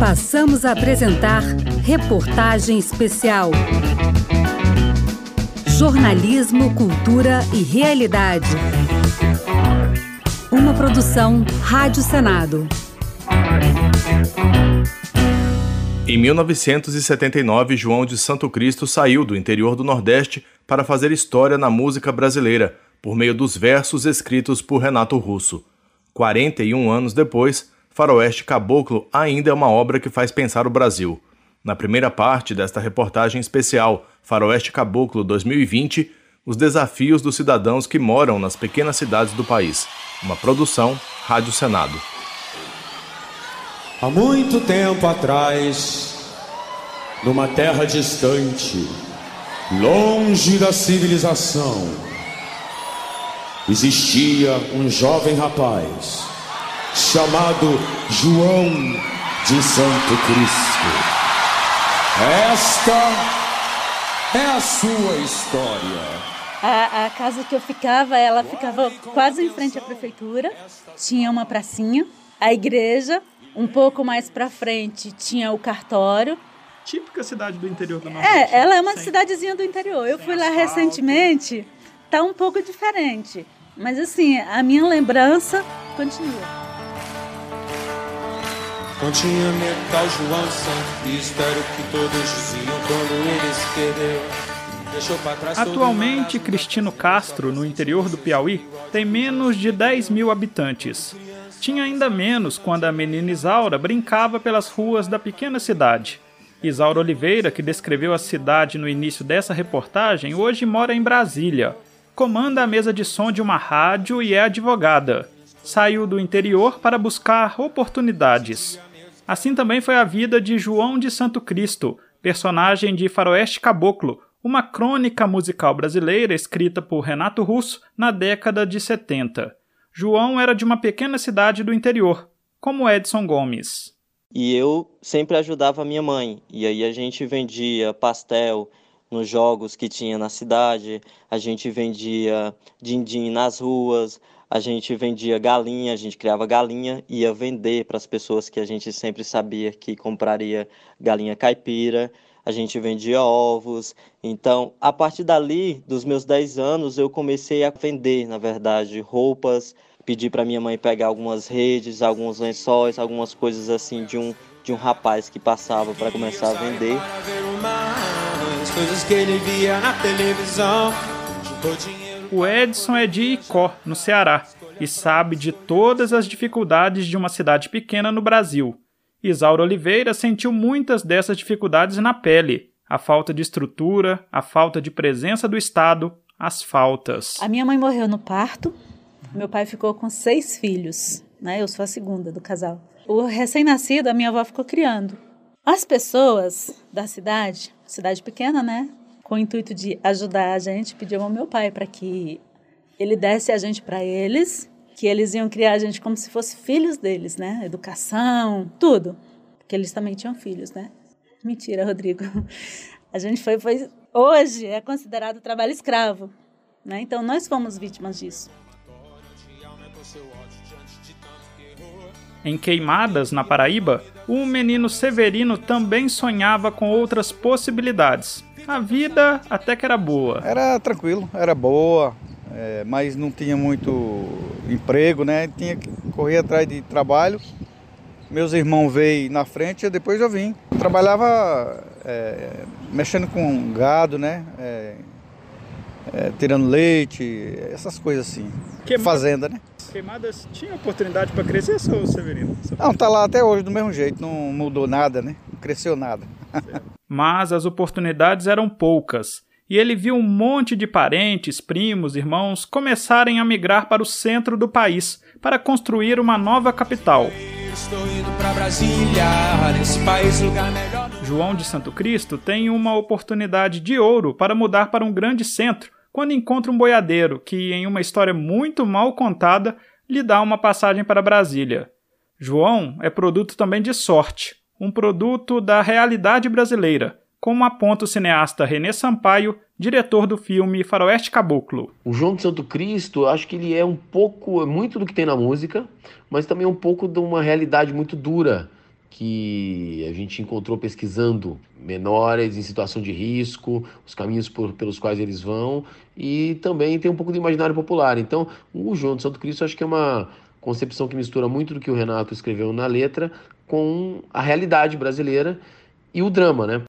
Passamos a apresentar reportagem especial. Jornalismo, cultura e realidade. Uma produção Rádio Senado. Em 1979, João de Santo Cristo saiu do interior do Nordeste para fazer história na música brasileira, por meio dos versos escritos por Renato Russo. 41 anos depois, Faroeste Caboclo ainda é uma obra que faz pensar o Brasil. Na primeira parte desta reportagem especial Faroeste Caboclo 2020, os desafios dos cidadãos que moram nas pequenas cidades do país. Uma produção Rádio Senado. Há muito tempo atrás, numa terra distante, longe da civilização, existia um jovem rapaz chamado João de Santo Cristo. Esta é a sua história. A, a, casa que eu ficava, ela ficava quase em frente à prefeitura. Tinha uma pracinha, a igreja um pouco mais para frente tinha o cartório. Típica cidade do interior do é, Nordeste. É, ela é uma Sem... cidadezinha do interior. Eu fui lá asfalto. recentemente, tá um pouco diferente. Mas assim, a minha lembrança continua. Não tinha João Santo Cristo, era o que todos diziam quando ele se perdeu. Atualmente, Cristino Castro, no interior do Piauí, tem menos de 10 mil habitantes. Tinha ainda menos quando a menina Isaura brincava pelas ruas da pequena cidade. Isaura Oliveira, que descreveu a cidade no início dessa reportagem, hoje mora em Brasília. Comanda a mesa de som de uma rádio e é advogada. Saiu do interior para buscar oportunidades. Assim também foi a vida de João de Santo Cristo, personagem de Faroeste Caboclo, uma crônica musical brasileira escrita por Renato Russo na década de 70. João era de uma pequena cidade do interior, como Edson Gomes. E eu sempre ajudava minha mãe. E aí a gente vendia pastel nos jogos que tinha na cidade, a gente vendia din-din nas ruas, a gente vendia galinha, a gente criava galinha ia vender para as pessoas que a gente sempre sabia que compraria galinha caipira. A gente vendia ovos. Então, a partir dali, dos meus 10 anos, eu comecei a vender, na verdade, roupas, pedi para minha mãe pegar algumas redes, alguns lençóis, algumas coisas assim de um de um rapaz que passava para começar a vender. O Edson é de Icó, no Ceará, e sabe de todas as dificuldades de uma cidade pequena no Brasil. Isaura Oliveira sentiu muitas dessas dificuldades na pele: a falta de estrutura, a falta de presença do Estado, as faltas. A minha mãe morreu no parto, meu pai ficou com seis filhos, né? Eu sou a segunda do casal. O recém-nascido, a minha avó ficou criando. As pessoas da cidade, cidade pequena, né? Com o intuito de ajudar a gente, pediam ao meu pai para que ele desse a gente para eles, que eles iam criar a gente como se fosse filhos deles, né? Educação, tudo. Porque eles também tinham filhos, né? Mentira, Rodrigo. A gente foi, foi hoje é considerado trabalho escravo, né? Então nós fomos vítimas disso. Em Queimadas, na Paraíba, o menino Severino também sonhava com outras possibilidades. A vida até que era boa. Era tranquilo, era boa, é, mas não tinha muito emprego, né? Tinha que correr atrás de trabalho. Meus irmãos veio na frente e depois eu vim. Trabalhava é, mexendo com gado, né? É, é, tirando leite, essas coisas assim. Fazenda, né? Queimadas tinha oportunidade para crescer, seu Severino? Não, tá lá até hoje do mesmo jeito, não mudou nada, né? Não cresceu nada. Mas as oportunidades eram poucas. E ele viu um monte de parentes, primos, irmãos começarem a migrar para o centro do país para construir uma nova capital. João de Santo Cristo tem uma oportunidade de ouro para mudar para um grande centro quando encontra um boiadeiro que, em uma história muito mal contada, lhe dá uma passagem para Brasília. João é produto também de sorte, um produto da realidade brasileira, como aponta o cineasta René Sampaio, diretor do filme Faroeste Caboclo. O João de Santo Cristo, acho que ele é um pouco, muito do que tem na música, mas também um pouco de uma realidade muito dura que a gente encontrou pesquisando menores em situação de risco, os caminhos por, pelos quais eles vão e também tem um pouco do imaginário popular. Então, o João de Santo Cristo acho que é uma concepção que mistura muito do que o Renato escreveu na letra com a realidade brasileira e o drama, né?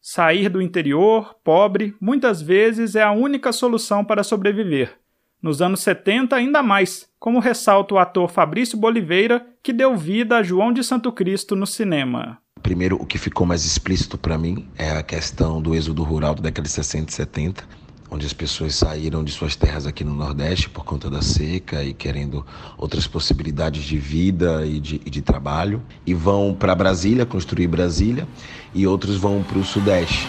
Sair do interior, pobre, muitas vezes é a única solução para sobreviver. Nos anos 70, ainda mais, como ressalta o ator Fabrício Boliveira, que deu vida a João de Santo Cristo no cinema. Primeiro, o que ficou mais explícito para mim é a questão do êxodo rural da década de 60 e 70, onde as pessoas saíram de suas terras aqui no Nordeste por conta da seca e querendo outras possibilidades de vida e de, e de trabalho, e vão para Brasília, construir Brasília, e outros vão para o Sudeste.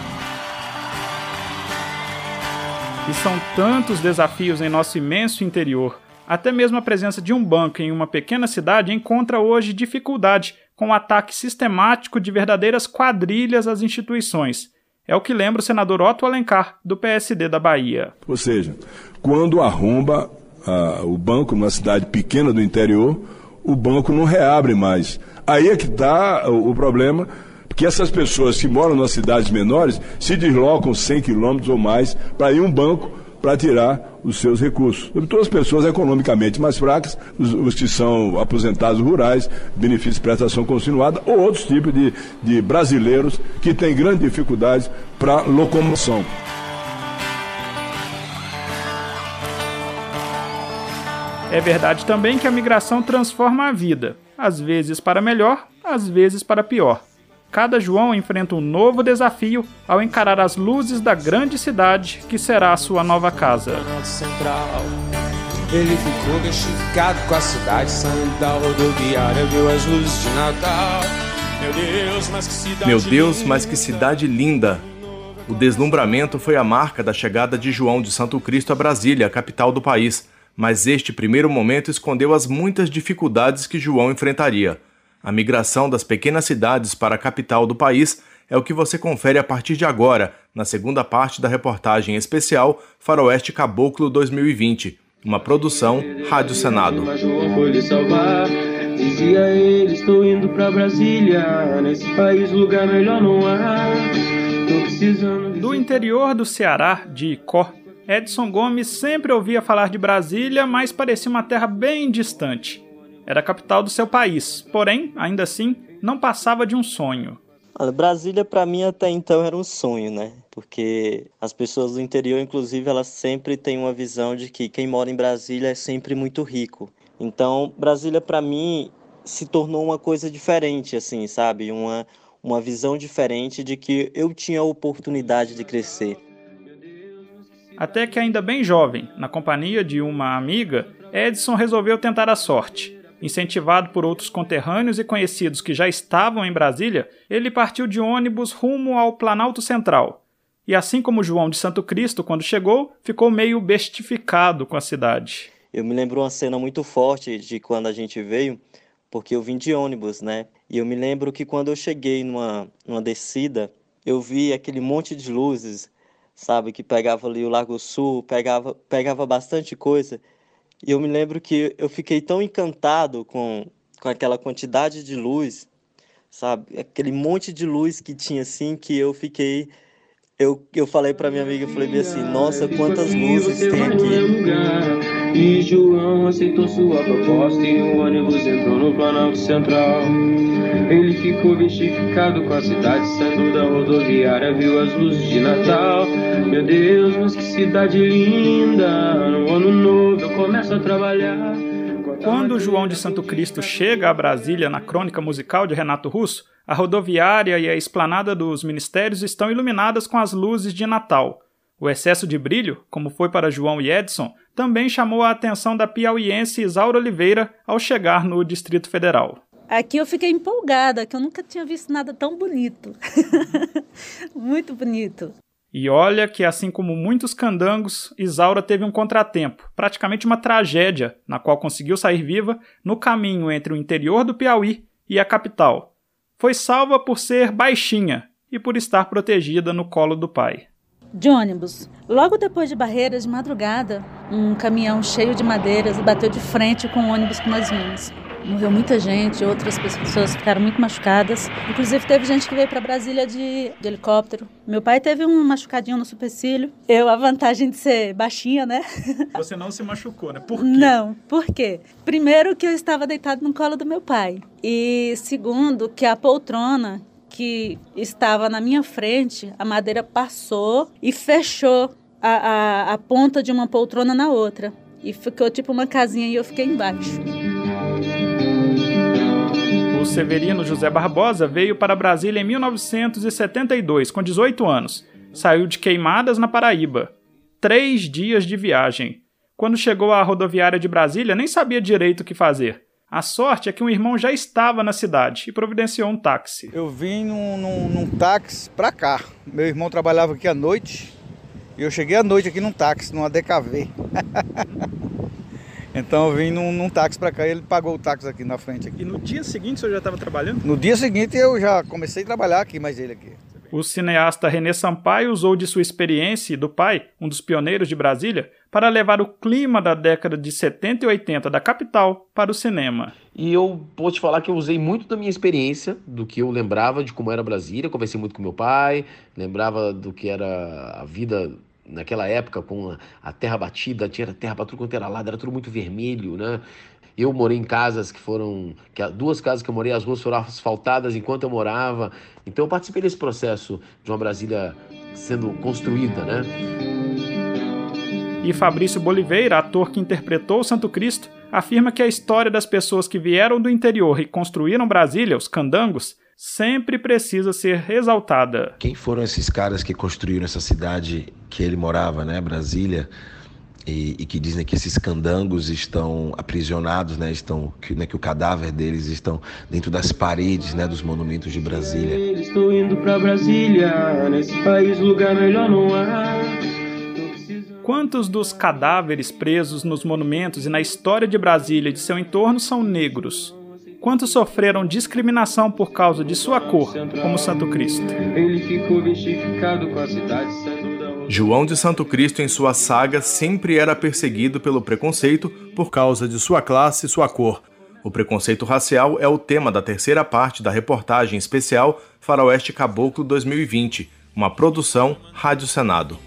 E são tantos desafios em nosso imenso interior. Até mesmo a presença de um banco em uma pequena cidade encontra hoje dificuldade com o ataque sistemático de verdadeiras quadrilhas às instituições. É o que lembra o senador Otto Alencar, do PSD da Bahia. Ou seja, quando arromba ah, o banco numa cidade pequena do interior, o banco não reabre mais. Aí é que está o, o problema que essas pessoas que moram nas cidades menores se deslocam 100 quilômetros ou mais para ir um banco para tirar os seus recursos. Sobretudo as pessoas economicamente mais fracas, os, os, que são aposentados rurais, benefícios de prestação continuada, ou outros tipos de, de brasileiros que têm grandes dificuldades para locomoção. É verdade também que a migração transforma a vida, às vezes para melhor, às vezes para pior. Cada João enfrenta um novo desafio ao encarar as luzes da grande cidade que será a sua nova casa. Ele ficou com a cidade, saindo da rodoviária, viu as luzes de Natal. Meu Deus, mas que cidade Meu Deus, mas que cidade linda! O deslumbramento foi a marca da chegada de João de Santo Cristo a Brasília, a capital do país, mas este primeiro momento escondeu as muitas dificuldades que João enfrentaria. A migração das pequenas cidades para a capital do país é o que você confere a partir de agora, na segunda parte da reportagem especial Faroeste Caboclo 2020, uma produção Rádio Senado. Dizia ele, estou indo para Brasília, nesse país lugar melhor não há. Do interior do Ceará, de Icó, Edson Gomes sempre ouvia falar de Brasília, mas parecia uma terra bem distante. Era a capital do seu país, porém, ainda assim, não passava de um sonho. Olha, Brasília para mim até então era um sonho, né? Porque as pessoas do interior, inclusive, elas sempre têm uma visão de que quem mora em Brasília é sempre muito rico. Então, Brasília para mim se tornou uma coisa diferente, assim, sabe? Uma uma visão diferente de que eu tinha a oportunidade de crescer. Até que ainda bem jovem, na companhia de uma amiga, Edson resolveu tentar a sorte. Incentivado por outros conterrâneos e conhecidos que já estavam em Brasília, ele partiu de ônibus rumo ao Planalto Central. E assim como João de Santo Cristo, quando chegou, ficou meio bestificado com a cidade. Eu me lembro uma cena muito forte de quando a gente veio, porque eu vim de ônibus, né? E eu me lembro que quando eu cheguei numa, numa descida, eu vi aquele monte de luzes, sabe, que pegava ali o Lago Sul, pegava, pegava bastante coisa. E eu me lembro que eu fiquei tão encantado com, com aquela quantidade de luz, sabe? Aquele monte de luz que tinha assim, que eu fiquei. Eu, eu falei para minha amiga, eu falei assim: nossa, quantas luzes tem aqui. E João aceitou sua proposta e o ônibus entrou no Planalto Central. Ele ficou bestificado com a cidade, saindo da rodoviária, viu as luzes de Natal. Meu Deus, mas que cidade linda! No ano novo eu começo a trabalhar. Quando João de Santo Cristo chega a Brasília na crônica musical de Renato Russo, a rodoviária e a esplanada dos ministérios estão iluminadas com as luzes de Natal. O excesso de brilho, como foi para João e Edson, também chamou a atenção da piauiense Isaura Oliveira ao chegar no Distrito Federal. Aqui eu fiquei empolgada, que eu nunca tinha visto nada tão bonito. Muito bonito. E olha que, assim como muitos candangos, Isaura teve um contratempo, praticamente uma tragédia, na qual conseguiu sair viva no caminho entre o interior do Piauí e a capital. Foi salva por ser baixinha e por estar protegida no colo do pai de ônibus. Logo depois de Barreiras, de madrugada, um caminhão cheio de madeiras bateu de frente com o ônibus que nós vimos. Morreu muita gente, outras pessoas ficaram muito machucadas. Inclusive teve gente que veio para Brasília de, de, helicóptero. Meu pai teve um machucadinho no supercílio. Eu a vantagem de ser baixinha, né? Você não se machucou, né? Por quê? Não, por quê? Primeiro que eu estava deitado no colo do meu pai e segundo que a poltrona que estava na minha frente, a madeira passou e fechou a, a, a ponta de uma poltrona na outra. E ficou tipo uma casinha e eu fiquei embaixo. Severino José Barbosa veio para Brasília em 1972, com 18 anos. Saiu de Queimadas, na Paraíba. Três dias de viagem. Quando chegou à rodoviária de Brasília, nem sabia direito o que fazer. A sorte é que um irmão já estava na cidade e providenciou um táxi. Eu vim num, num, num táxi para cá. Meu irmão trabalhava aqui à noite e eu cheguei à noite aqui num táxi, numa DKV. então eu vim num, num táxi para cá e ele pagou o táxi aqui na frente. Aqui. E no dia seguinte o senhor já estava trabalhando? No dia seguinte eu já comecei a trabalhar aqui, mais ele aqui. O cineasta René Sampaio usou de sua experiência e do pai, um dos pioneiros de Brasília, para levar o clima da década de 70 e 80 da capital para o cinema. E eu posso te falar que eu usei muito da minha experiência, do que eu lembrava de como era Brasília, conversei muito com meu pai, lembrava do que era a vida naquela época com a terra batida, tinha terra para tudo quanto era lado, era tudo muito vermelho, né? Eu morei em casas que foram. Que, duas casas que eu morei, as ruas foram asfaltadas enquanto eu morava. Então eu participei desse processo de uma Brasília sendo construída, né? E Fabrício Boliveira, ator que interpretou o Santo Cristo, afirma que a história das pessoas que vieram do interior e construíram Brasília, os candangos, sempre precisa ser exaltada. Quem foram esses caras que construíram essa cidade que ele morava, né, Brasília? e, e, que dizem que esses candangos estão aprisionados, né, estão que, né, que o cadáver deles estão dentro das paredes, né, dos monumentos de Brasília. Estou indo para Brasília, nesse país lugar melhor não há. Quantos dos cadáveres presos nos monumentos e na história de Brasília e de seu entorno são negros? Quantos sofreram discriminação por causa de sua cor, como Santo Cristo? Ele ficou bestificado com a cidade sendo João de Santo Cristo, em sua saga, sempre era perseguido pelo preconceito por causa de sua classe e sua cor. O preconceito racial é o tema da terceira parte da reportagem especial Faroeste Caboclo 2020, uma produção Rádio Senado.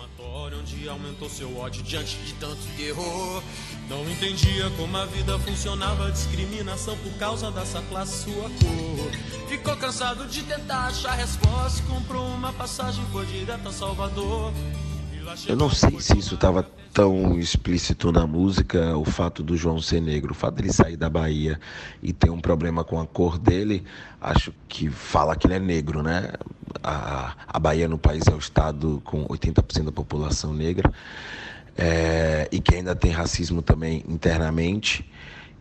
Não entendia como a vida funcionava, discriminação por causa dessa classe, sua cor. Ficou cansado de tentar achar resposta, comprou uma passagem, foi direto a Salvador. Eu não sei se isso estava tão explícito na música, o fato do João ser negro, o fato dele sair da Bahia e ter um problema com a cor dele, acho que fala que ele é negro, né? A, a Bahia no país é o estado com 80% da população negra é, e que ainda tem racismo também internamente.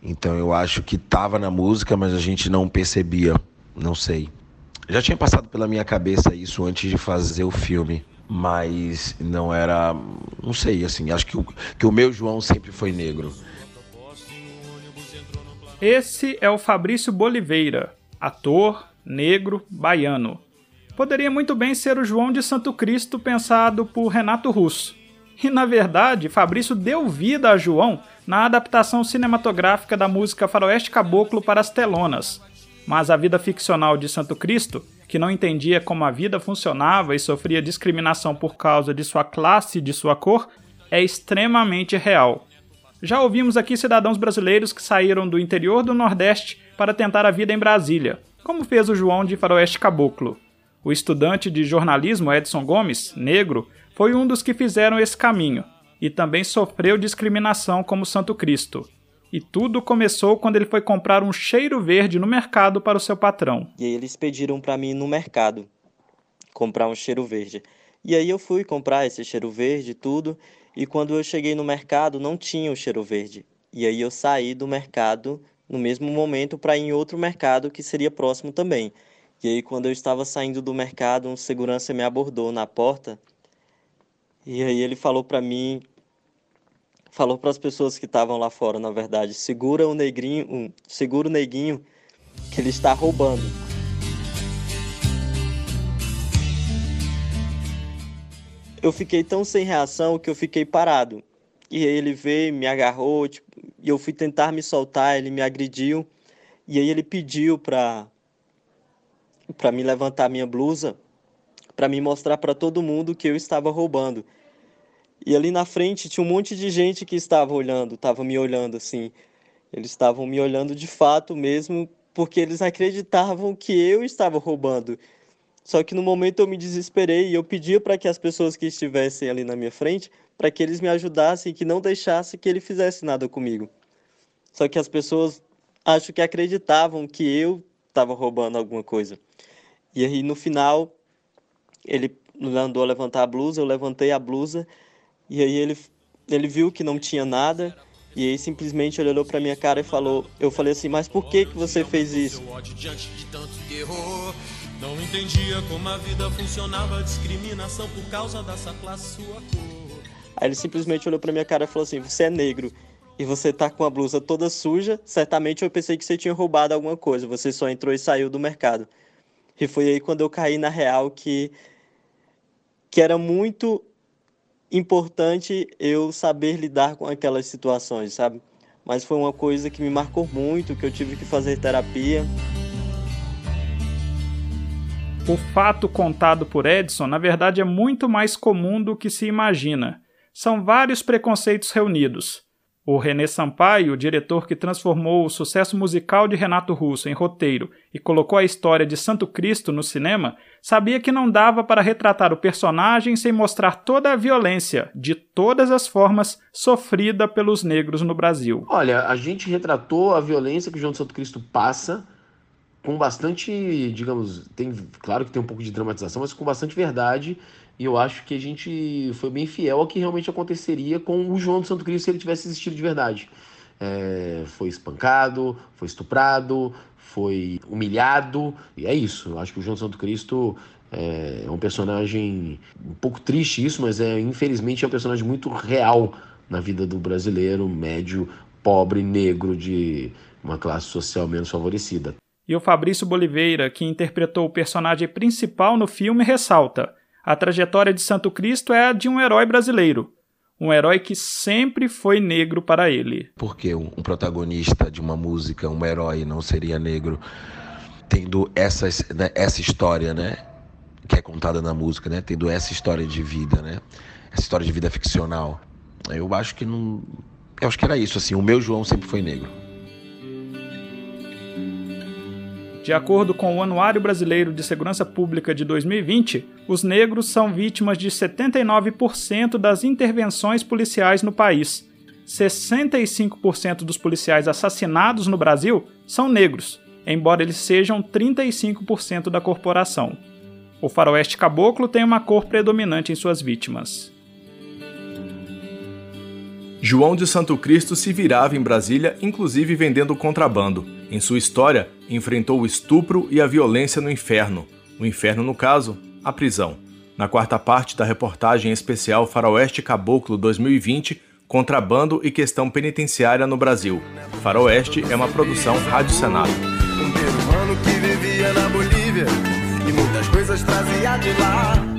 Então eu acho que estava na música, mas a gente não percebia, não sei. Já tinha passado pela minha cabeça isso antes de fazer o filme mas não era, não sei, assim, acho que o, que o meu João sempre foi negro. Esse é o Fabrício Boliveira, ator, negro, baiano. Poderia muito bem ser o João de Santo Cristo pensado por Renato Russo. E na verdade, Fabrício deu vida a João na adaptação cinematográfica da música Faroeste Caboclo para as telonas. Mas a vida ficcional de Santo Cristo que não entendia como a vida funcionava e sofria discriminação por causa de sua classe e de sua cor, é extremamente real. Já ouvimos aqui cidadãos brasileiros que saíram do interior do Nordeste para tentar a vida em Brasília, como fez o João de Faroeste Caboclo. O estudante de jornalismo Edson Gomes, negro, foi um dos que fizeram esse caminho e também sofreu discriminação como Santo Cristo. E tudo começou quando ele foi comprar um cheiro verde no mercado para o seu patrão. E aí eles pediram para mim no mercado comprar um cheiro verde. E aí eu fui comprar esse cheiro verde tudo, e quando eu cheguei no mercado não tinha o cheiro verde. E aí eu saí do mercado no mesmo momento para ir em outro mercado que seria próximo também. E aí quando eu estava saindo do mercado, um segurança me abordou na porta. E aí ele falou para mim falou para as pessoas que estavam lá fora, na verdade, segura o negrinho, um, segura o neguinho que ele está roubando. Eu fiquei tão sem reação que eu fiquei parado. E aí ele veio, me agarrou, tipo, e eu fui tentar me soltar, ele me agrediu. E aí ele pediu para para me levantar minha blusa, para me mostrar para todo mundo que eu estava roubando. E ali na frente tinha um monte de gente que estava olhando, estava me olhando assim. Eles estavam me olhando de fato mesmo, porque eles acreditavam que eu estava roubando. Só que no momento eu me desesperei e eu pedia para que as pessoas que estivessem ali na minha frente, para que eles me ajudassem, que não deixassem que ele fizesse nada comigo. Só que as pessoas acho que acreditavam que eu estava roubando alguma coisa. E aí no final ele mandou levantar a blusa, eu levantei a blusa e aí ele ele viu que não tinha nada e aí simplesmente ele olhou para minha cara e falou, eu falei assim, mas por que que você fez isso? Não entendia como a vida funcionava, discriminação por causa dessa classe sua cor. Aí ele simplesmente olhou para minha cara e falou assim: "Você é negro e você tá com a blusa toda suja, certamente eu pensei que você tinha roubado alguma coisa, você só entrou e saiu do mercado". E foi aí quando eu caí na real que que era muito importante eu saber lidar com aquelas situações, sabe? Mas foi uma coisa que me marcou muito, que eu tive que fazer terapia. O fato contado por Edson, na verdade, é muito mais comum do que se imagina. São vários preconceitos reunidos. O René Sampaio, diretor que transformou o sucesso musical de Renato Russo em roteiro e colocou a história de Santo Cristo no cinema, sabia que não dava para retratar o personagem sem mostrar toda a violência, de todas as formas, sofrida pelos negros no Brasil. Olha, a gente retratou a violência que o João Santo Cristo passa com bastante, digamos, tem, claro que tem um pouco de dramatização, mas com bastante verdade. E eu acho que a gente foi bem fiel ao que realmente aconteceria com o João do Santo Cristo se ele tivesse existido de verdade. É, foi espancado, foi estuprado, foi humilhado, e é isso. Eu acho que o João do Santo Cristo é, é um personagem um pouco triste isso, mas é infelizmente é um personagem muito real na vida do brasileiro médio, pobre, negro, de uma classe social menos favorecida. E o Fabrício Boliveira, que interpretou o personagem principal no filme, ressalta: a trajetória de Santo Cristo é a de um herói brasileiro. Um herói que sempre foi negro para ele. Porque um protagonista de uma música, um herói, não seria negro, tendo essa, né, essa história, né? Que é contada na música, né? Tendo essa história de vida, né? Essa história de vida ficcional. Eu acho que não. Eu acho que era isso, assim. O meu João sempre foi negro. De acordo com o Anuário Brasileiro de Segurança Pública de 2020, os negros são vítimas de 79% das intervenções policiais no país. 65% dos policiais assassinados no Brasil são negros, embora eles sejam 35% da corporação. O faroeste caboclo tem uma cor predominante em suas vítimas. João de Santo Cristo se virava em Brasília, inclusive vendendo contrabando. Em sua história, enfrentou o estupro e a violência no inferno. O inferno, no caso, a prisão. Na quarta parte da reportagem especial Faroeste Caboclo 2020, Contrabando e Questão Penitenciária no Brasil. Faroeste é uma produção Rádio Senado. Um que vivia na Bolívia e muitas coisas trazia de lá.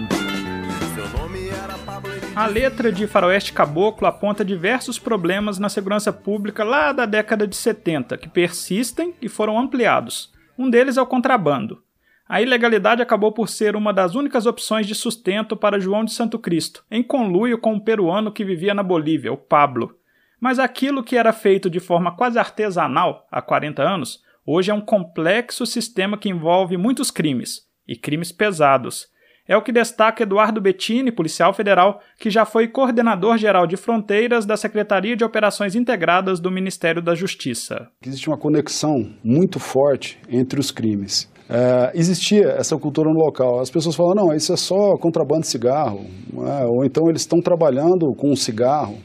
A letra de Faroeste Caboclo aponta diversos problemas na segurança pública lá da década de 70, que persistem e foram ampliados. Um deles é o contrabando. A ilegalidade acabou por ser uma das únicas opções de sustento para João de Santo Cristo, em conluio com um peruano que vivia na Bolívia, o Pablo. Mas aquilo que era feito de forma quase artesanal há 40 anos, hoje é um complexo sistema que envolve muitos crimes, e crimes pesados é o que destaca Eduardo Bettini, policial federal, que já foi coordenador geral de fronteiras da Secretaria de Operações Integradas do Ministério da Justiça. Existe uma conexão muito forte entre os crimes. É, existia essa cultura no local. As pessoas falam, não, isso é só contrabando de cigarro, é? ou então eles estão trabalhando com um cigarro.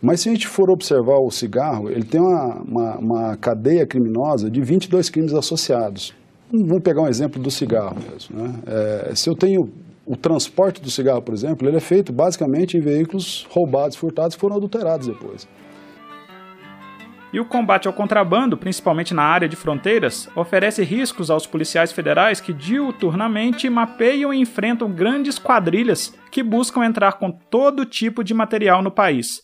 Mas se a gente for observar o cigarro, ele tem uma, uma, uma cadeia criminosa de 22 crimes associados. Vamos pegar um exemplo do cigarro mesmo. Né? É, se eu tenho o transporte do cigarro, por exemplo, ele é feito basicamente em veículos roubados, furtados e foram adulterados depois. E o combate ao contrabando, principalmente na área de fronteiras, oferece riscos aos policiais federais que diuturnamente mapeiam e enfrentam grandes quadrilhas que buscam entrar com todo tipo de material no país.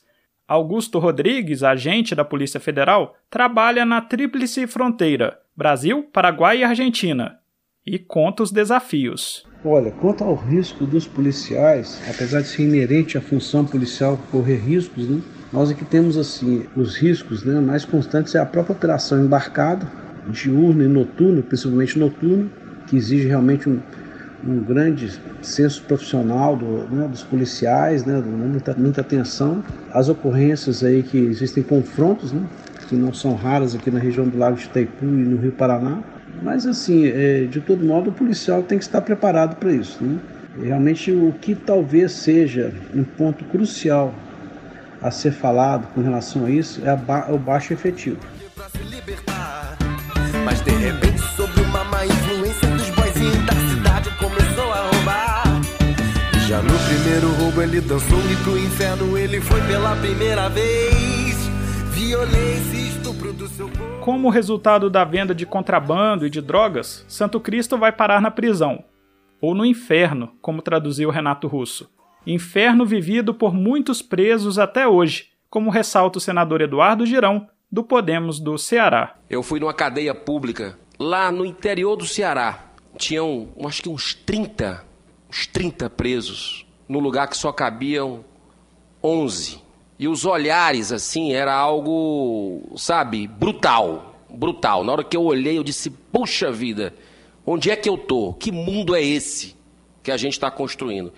Augusto Rodrigues, agente da Polícia Federal, trabalha na Tríplice Fronteira, Brasil, Paraguai e Argentina, e conta os desafios. Olha, quanto ao risco dos policiais, apesar de ser inerente à função policial correr riscos, né, nós aqui temos assim os riscos né, mais constantes é a própria operação embarcada, diurna e noturna, principalmente noturna, que exige realmente um, um grande senso profissional do, né, dos policiais, né, muita, muita atenção. As ocorrências aí que existem confrontos, né, que não são raras aqui na região do Lago de Itaipu e no Rio Paraná. Mas assim, é, de todo modo, o policial tem que estar preparado para isso. Né? Realmente, o que talvez seja um ponto crucial a ser falado com relação a isso é, ba o baixo efetivo. Mas de repente, sob uma má influência dos boizinhos da cidade, começou a roubar. Já no primeiro roubo ele dançou e pro inferno ele foi pela primeira vez. Como resultado da venda de contrabando e de drogas, Santo Cristo vai parar na prisão. Ou no inferno, como traduziu Renato Russo. Inferno vivido por muitos presos até hoje, como ressalta o senador Eduardo Girão, do Podemos do Ceará. Eu fui numa cadeia pública lá no interior do Ceará. Tinham, acho que uns 30, uns 30 presos, no lugar que só cabiam 11. E os olhares, assim, era algo, sabe, brutal. Brutal. Na hora que eu olhei, eu disse: puxa vida, onde é que eu tô? Que mundo é esse que a gente está construindo?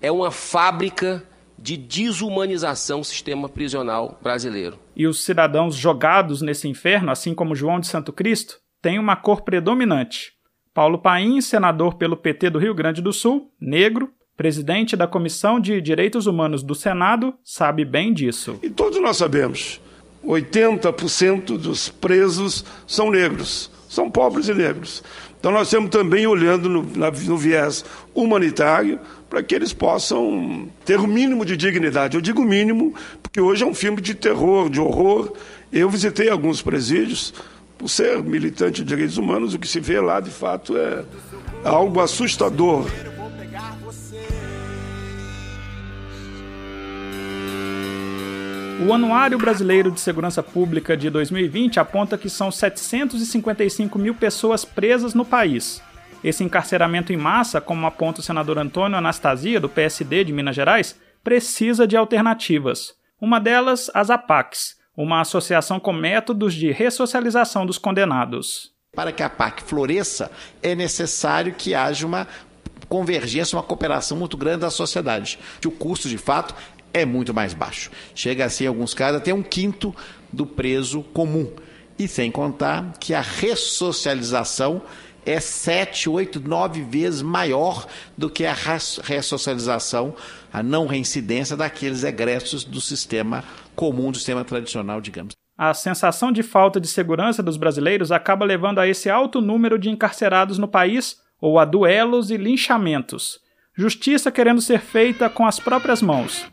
É uma fábrica de desumanização do sistema prisional brasileiro. E os cidadãos jogados nesse inferno, assim como João de Santo Cristo, têm uma cor predominante. Paulo Paim, senador pelo PT do Rio Grande do Sul, negro, presidente da Comissão de Direitos Humanos do Senado, sabe bem disso. E todos nós sabemos, 80% dos presos são negros, são pobres e negros. Então nós estamos também olhando no, no viés humanitário para que eles possam ter o mínimo de dignidade. Eu digo mínimo porque hoje é um filme de terror, de horror. Eu visitei alguns presídios. Por ser militante de direitos humanos, o que se vê lá de fato é algo assustador. O Anuário Brasileiro de Segurança Pública de 2020 aponta que são 755 mil pessoas presas no país. Esse encarceramento em massa, como aponta o senador Antônio Anastasia, do PSD de Minas Gerais, precisa de alternativas. Uma delas, as APACs, uma associação com métodos de ressocialização dos condenados. Para que a PAC floresça, é necessário que haja uma convergência, uma cooperação muito grande da sociedade. Que o custo, de fato, é muito mais baixo. Chega a ser, em alguns casos, até um quinto do preso comum. E sem contar que a ressocialização é sete, oito, nove vezes maior do que a ressocialização, a não reincidência daqueles egressos do sistema comum, do sistema tradicional, digamos. A sensação de falta de segurança dos brasileiros acaba levando a esse alto número de encarcerados no país ou a duelos e linchamentos. Justiça querendo ser feita com as próprias mãos.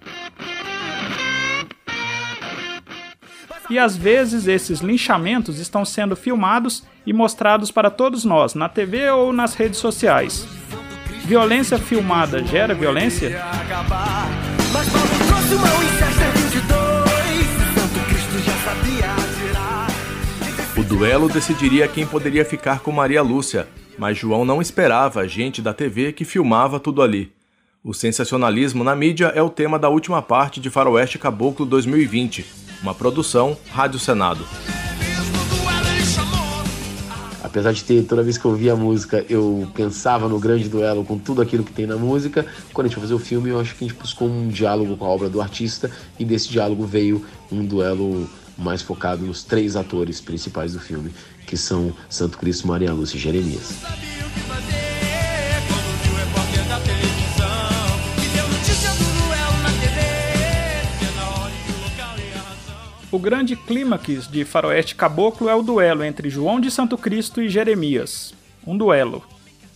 E às vezes esses linchamentos estão sendo filmados e mostrados para todos nós, na TV ou nas redes sociais. Violência filmada gera violência? O duelo decidiria quem poderia ficar com Maria Lúcia, mas João não esperava a gente da TV que filmava tudo ali. O sensacionalismo na mídia é o tema da última parte de Faroeste Caboclo 2020, uma produção Rádio Senado. Apesar de ter, toda vez que eu ouvia a música, eu pensava no grande duelo com tudo aquilo que tem na música. Quando a gente foi fazer o filme, eu acho que a gente buscou um diálogo com a obra do artista, e desse diálogo veio um duelo mais focado nos três atores principais do filme, que são Santo Cristo, Maria Lúcia e Jeremias. O grande clímax de Faroeste Caboclo é o duelo entre João de Santo Cristo e Jeremias. Um duelo.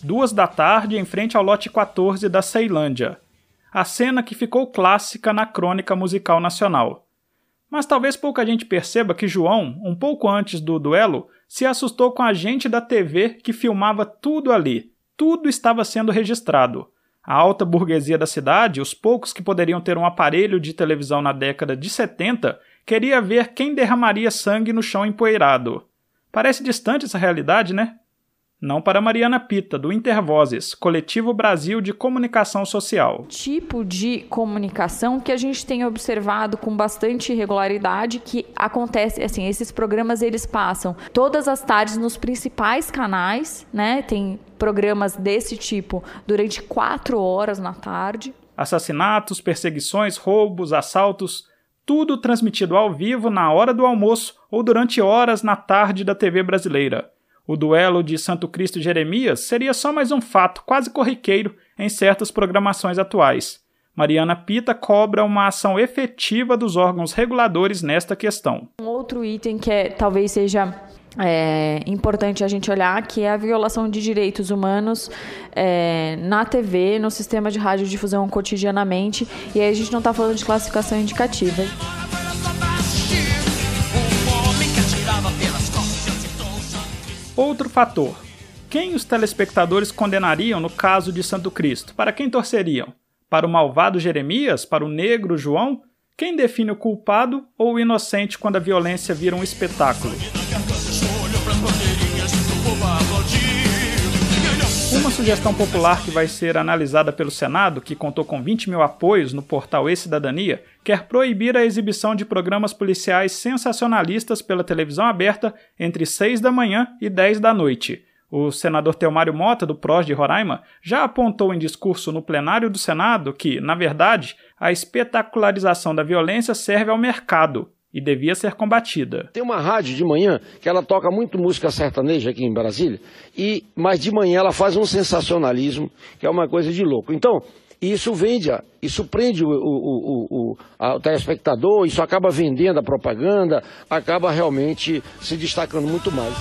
Duas da tarde em frente ao lote 14 da Ceilândia. A cena que ficou clássica na crônica musical nacional. Mas talvez pouca gente perceba que João, um pouco antes do duelo, se assustou com a gente da TV que filmava tudo ali. Tudo estava sendo registrado. A alta burguesia da cidade, os poucos que poderiam ter um aparelho de televisão na década de 70, queria ver quem derramaria sangue no chão empoeirado. Parece distante essa realidade, né? Não para Mariana Pita, do Intervozes, Coletivo Brasil de Comunicação Social. Tipo de comunicação que a gente tem observado com bastante regularidade que acontece, assim, esses programas eles passam todas as tardes nos principais canais, né? Tem programas desse tipo durante quatro horas na tarde. Assassinatos, perseguições, roubos, assaltos, tudo transmitido ao vivo na hora do almoço ou durante horas na tarde da TV brasileira. O duelo de Santo Cristo e Jeremias seria só mais um fato quase corriqueiro em certas programações atuais. Mariana Pita cobra uma ação efetiva dos órgãos reguladores nesta questão. Um outro item que é, talvez seja é, importante a gente olhar, que é a violação de direitos humanos é, na TV, no sistema de radiodifusão cotidianamente, e aí a gente não está falando de classificação indicativa. Outro fator. Quem os telespectadores condenariam no caso de Santo Cristo? Para quem torceriam? Para o malvado Jeremias? Para o negro João? Quem define o culpado ou o inocente quando a violência vira um espetáculo? Sugestão popular que vai ser analisada pelo Senado, que contou com 20 mil apoios no portal E-Cidadania, quer proibir a exibição de programas policiais sensacionalistas pela televisão aberta entre 6 da manhã e 10 da noite. O senador Teomário Mota, do PROS de Roraima, já apontou em discurso no plenário do Senado que, na verdade, a espetacularização da violência serve ao mercado e devia ser combatida. Tem uma rádio de manhã que ela toca muito música sertaneja aqui em Brasília, e mas de manhã ela faz um sensacionalismo que é uma coisa de louco. Então, isso vende, isso prende o, o, o, o, telespectador, isso acaba vendendo a propaganda, acaba realmente se destacando muito mais.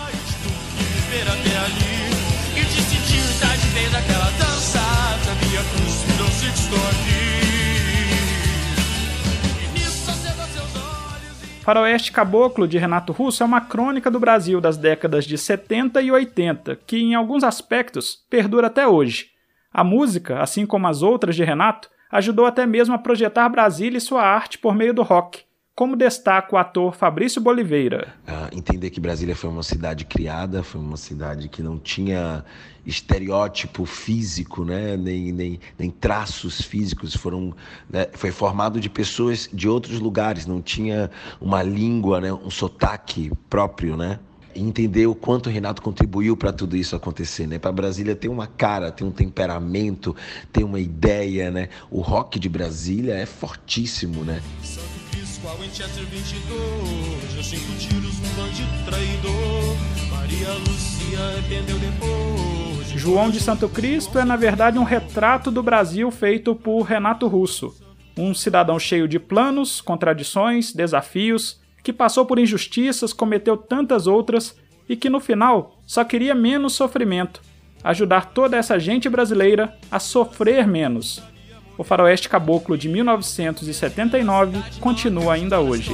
Faroeste Caboclo, de Renato Russo, é uma crônica do Brasil das décadas de 70 e 80, que, em alguns aspectos, perdura até hoje. A música, assim como as outras de Renato, ajudou até mesmo a projetar Brasília e sua arte por meio do rock, como destaca o ator Fabrício Boliveira. Ah, entender que Brasília foi uma cidade criada, foi uma cidade que não tinha estereótipo físico, né? nem, nem, nem traços físicos, foram, né? foi formado de pessoas de outros lugares, não tinha uma língua, né? um sotaque próprio, né? entender o quanto o Renato contribuiu para tudo isso acontecer, né? Para Brasília ter uma cara, ter um temperamento, ter uma ideia, né? O rock de Brasília é fortíssimo, né? Qual Winchester 22 Eu cinco tiros, um bandido traidor Maria Lucia depois. João de Santo Cristo é na verdade um retrato do Brasil feito por Renato Russo. Um cidadão cheio de planos, contradições, desafios, que passou por injustiças, cometeu tantas outras e que no final só queria menos sofrimento, ajudar toda essa gente brasileira a sofrer menos o Faroeste Caboclo de 1979 continua ainda hoje.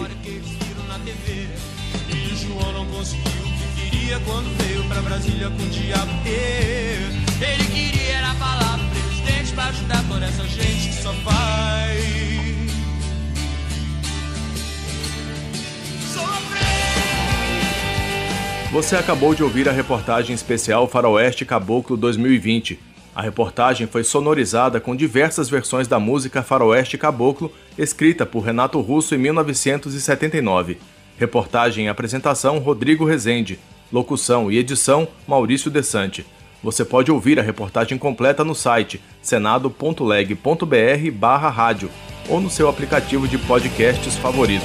Você acabou de ouvir a reportagem especial Faroeste Caboclo 2020 a reportagem foi sonorizada com diversas versões da música Faroeste Caboclo, escrita por Renato Russo em 1979. Reportagem e apresentação Rodrigo Rezende. Locução e edição Maurício Desante. Você pode ouvir a reportagem completa no site senado.leg.br/rádio ou no seu aplicativo de podcasts favorito.